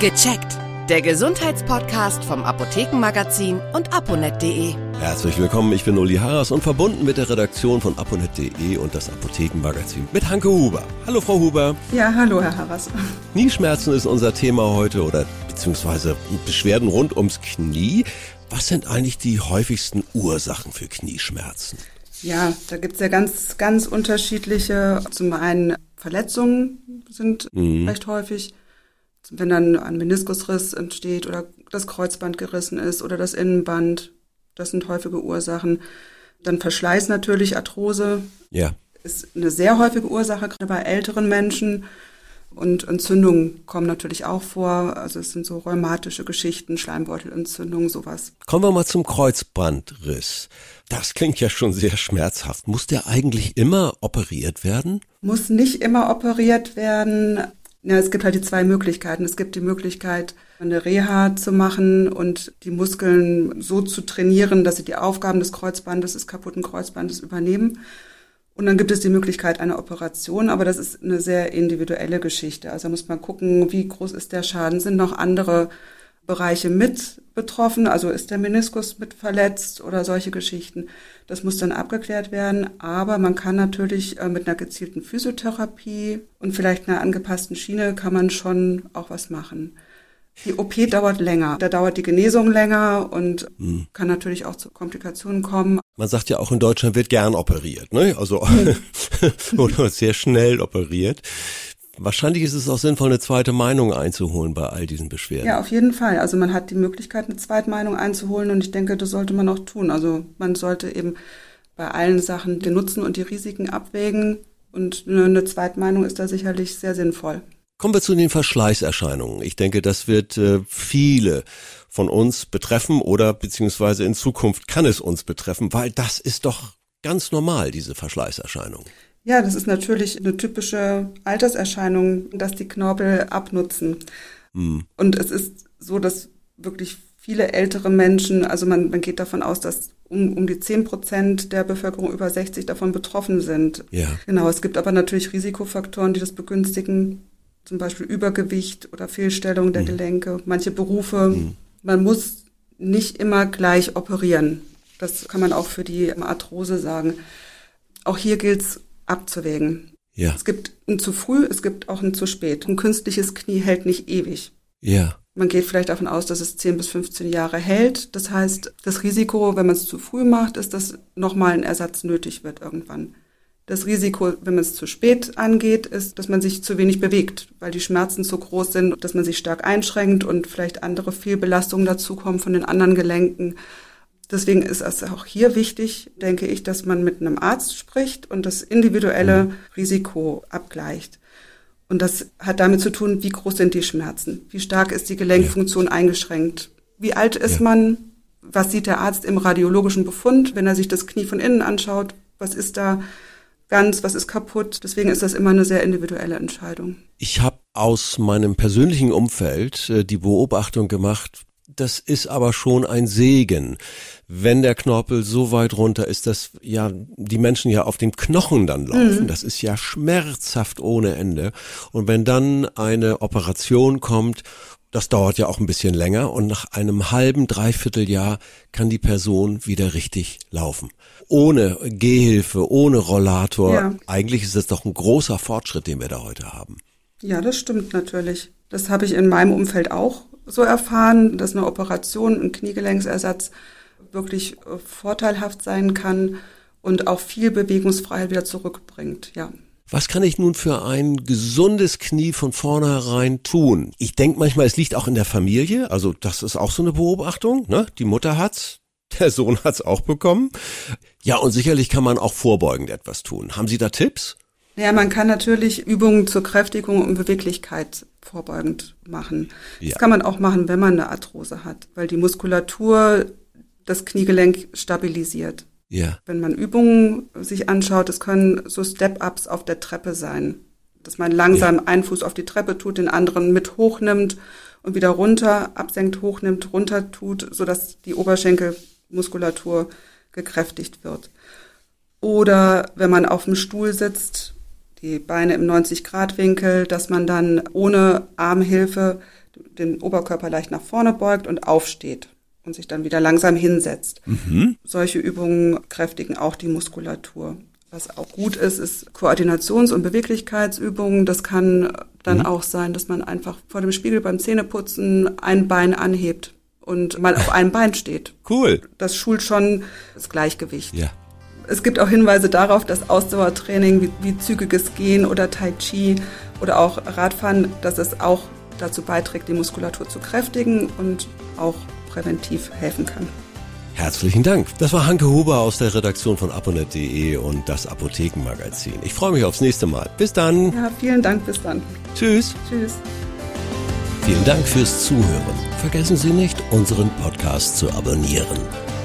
Gecheckt. Der Gesundheitspodcast vom Apothekenmagazin und aponet.de. Herzlich willkommen, ich bin Uli Harras und verbunden mit der Redaktion von aponet.de und das Apothekenmagazin mit Hanke Huber. Hallo Frau Huber. Ja, hallo Herr Harras. Knieschmerzen ist unser Thema heute oder beziehungsweise Beschwerden rund ums Knie. Was sind eigentlich die häufigsten Ursachen für Knieschmerzen? Ja, da gibt's ja ganz, ganz unterschiedliche. Zum einen Verletzungen sind mhm. recht häufig wenn dann ein Meniskusriss entsteht oder das Kreuzband gerissen ist oder das Innenband, das sind häufige Ursachen. Dann Verschleiß natürlich, Arthrose. Ja. Ist eine sehr häufige Ursache, gerade bei älteren Menschen. Und Entzündungen kommen natürlich auch vor. Also es sind so rheumatische Geschichten, Schleimbeutelentzündungen, sowas. Kommen wir mal zum Kreuzbandriss. Das klingt ja schon sehr schmerzhaft. Muss der eigentlich immer operiert werden? Muss nicht immer operiert werden. Ja, es gibt halt die zwei Möglichkeiten. Es gibt die Möglichkeit, eine Reha zu machen und die Muskeln so zu trainieren, dass sie die Aufgaben des Kreuzbandes, des kaputten Kreuzbandes übernehmen. Und dann gibt es die Möglichkeit einer Operation, aber das ist eine sehr individuelle Geschichte. Also muss man gucken, wie groß ist der Schaden. Sind noch andere Bereiche mit betroffen? Also ist der Meniskus mit verletzt oder solche Geschichten? Das muss dann abgeklärt werden. Aber man kann natürlich äh, mit einer gezielten Physiotherapie und vielleicht einer angepassten Schiene kann man schon auch was machen. Die OP dauert länger. Da dauert die Genesung länger und hm. kann natürlich auch zu Komplikationen kommen. Man sagt ja auch in Deutschland wird gern operiert, ne? Also hm. oder sehr schnell operiert. Wahrscheinlich ist es auch sinnvoll, eine zweite Meinung einzuholen bei all diesen Beschwerden. Ja, auf jeden Fall. Also man hat die Möglichkeit, eine zweite Meinung einzuholen und ich denke, das sollte man auch tun. Also man sollte eben bei allen Sachen den Nutzen und die Risiken abwägen und eine Zweitmeinung ist da sicherlich sehr sinnvoll. Kommen wir zu den Verschleißerscheinungen. Ich denke, das wird äh, viele von uns betreffen oder beziehungsweise in Zukunft kann es uns betreffen, weil das ist doch ganz normal, diese Verschleißerscheinung. Ja, das ist natürlich eine typische Alterserscheinung, dass die Knorpel abnutzen. Mhm. Und es ist so, dass wirklich viele ältere Menschen, also man, man geht davon aus, dass um, um die zehn Prozent der Bevölkerung über 60 davon betroffen sind. Ja. Genau, es gibt aber natürlich Risikofaktoren, die das begünstigen, zum Beispiel Übergewicht oder Fehlstellung der mhm. Gelenke, manche Berufe. Mhm. Man muss nicht immer gleich operieren. Das kann man auch für die Arthrose sagen. Auch hier gilt es abzuwägen. Ja. Es gibt ein zu früh, es gibt auch ein zu spät. Ein künstliches Knie hält nicht ewig. Ja. Man geht vielleicht davon aus, dass es 10 bis 15 Jahre hält. Das heißt, das Risiko, wenn man es zu früh macht, ist, dass nochmal ein Ersatz nötig wird irgendwann. Das Risiko, wenn man es zu spät angeht, ist, dass man sich zu wenig bewegt, weil die Schmerzen zu groß sind, dass man sich stark einschränkt und vielleicht andere Fehlbelastungen dazukommen von den anderen Gelenken. Deswegen ist es auch hier wichtig, denke ich, dass man mit einem Arzt spricht und das individuelle mhm. Risiko abgleicht. Und das hat damit zu tun, wie groß sind die Schmerzen, wie stark ist die Gelenkfunktion ja. eingeschränkt, wie alt ist ja. man, was sieht der Arzt im radiologischen Befund, wenn er sich das Knie von innen anschaut, was ist da ganz, was ist kaputt. Deswegen ist das immer eine sehr individuelle Entscheidung. Ich habe aus meinem persönlichen Umfeld äh, die Beobachtung gemacht, das ist aber schon ein Segen, wenn der Knorpel so weit runter ist, dass ja die Menschen ja auf den Knochen dann laufen. Mhm. Das ist ja schmerzhaft ohne Ende. Und wenn dann eine Operation kommt, das dauert ja auch ein bisschen länger und nach einem halben, dreiviertel Jahr kann die Person wieder richtig laufen. Ohne Gehhilfe, ohne Rollator. Ja. Eigentlich ist das doch ein großer Fortschritt, den wir da heute haben. Ja, das stimmt natürlich. Das habe ich in meinem Umfeld auch so erfahren, dass eine Operation, ein Kniegelenksersatz wirklich äh, vorteilhaft sein kann und auch viel Bewegungsfreiheit wieder zurückbringt, ja. Was kann ich nun für ein gesundes Knie von vornherein tun? Ich denke manchmal, es liegt auch in der Familie. Also das ist auch so eine Beobachtung. Ne? Die Mutter hat's, der Sohn hat's auch bekommen. Ja, und sicherlich kann man auch vorbeugend etwas tun. Haben Sie da Tipps? Ja, man kann natürlich Übungen zur Kräftigung und Beweglichkeit vorbeugend machen. Ja. Das kann man auch machen, wenn man eine Arthrose hat, weil die Muskulatur das Kniegelenk stabilisiert. Ja. Wenn man Übungen sich anschaut, es können so Step-ups auf der Treppe sein, dass man langsam ja. einen Fuß auf die Treppe tut, den anderen mit hochnimmt und wieder runter, absenkt, hochnimmt, runter tut, sodass die Oberschenkelmuskulatur gekräftigt wird. Oder wenn man auf dem Stuhl sitzt, die Beine im 90-Grad-Winkel, dass man dann ohne Armhilfe den Oberkörper leicht nach vorne beugt und aufsteht und sich dann wieder langsam hinsetzt. Mhm. Solche Übungen kräftigen auch die Muskulatur. Was auch gut ist, ist Koordinations- und Beweglichkeitsübungen. Das kann dann mhm. auch sein, dass man einfach vor dem Spiegel beim Zähneputzen ein Bein anhebt und mal auf einem Bein steht. Cool. Das schult schon das Gleichgewicht. Ja. Es gibt auch Hinweise darauf, dass Ausdauertraining wie, wie zügiges Gehen oder Tai Chi oder auch Radfahren, dass es auch dazu beiträgt, die Muskulatur zu kräftigen und auch präventiv helfen kann. Herzlichen Dank. Das war Hanke Huber aus der Redaktion von aponet.de und das Apothekenmagazin. Ich freue mich aufs nächste Mal. Bis dann. Ja, vielen Dank. Bis dann. Tschüss. Tschüss. Vielen Dank fürs Zuhören. Vergessen Sie nicht, unseren Podcast zu abonnieren.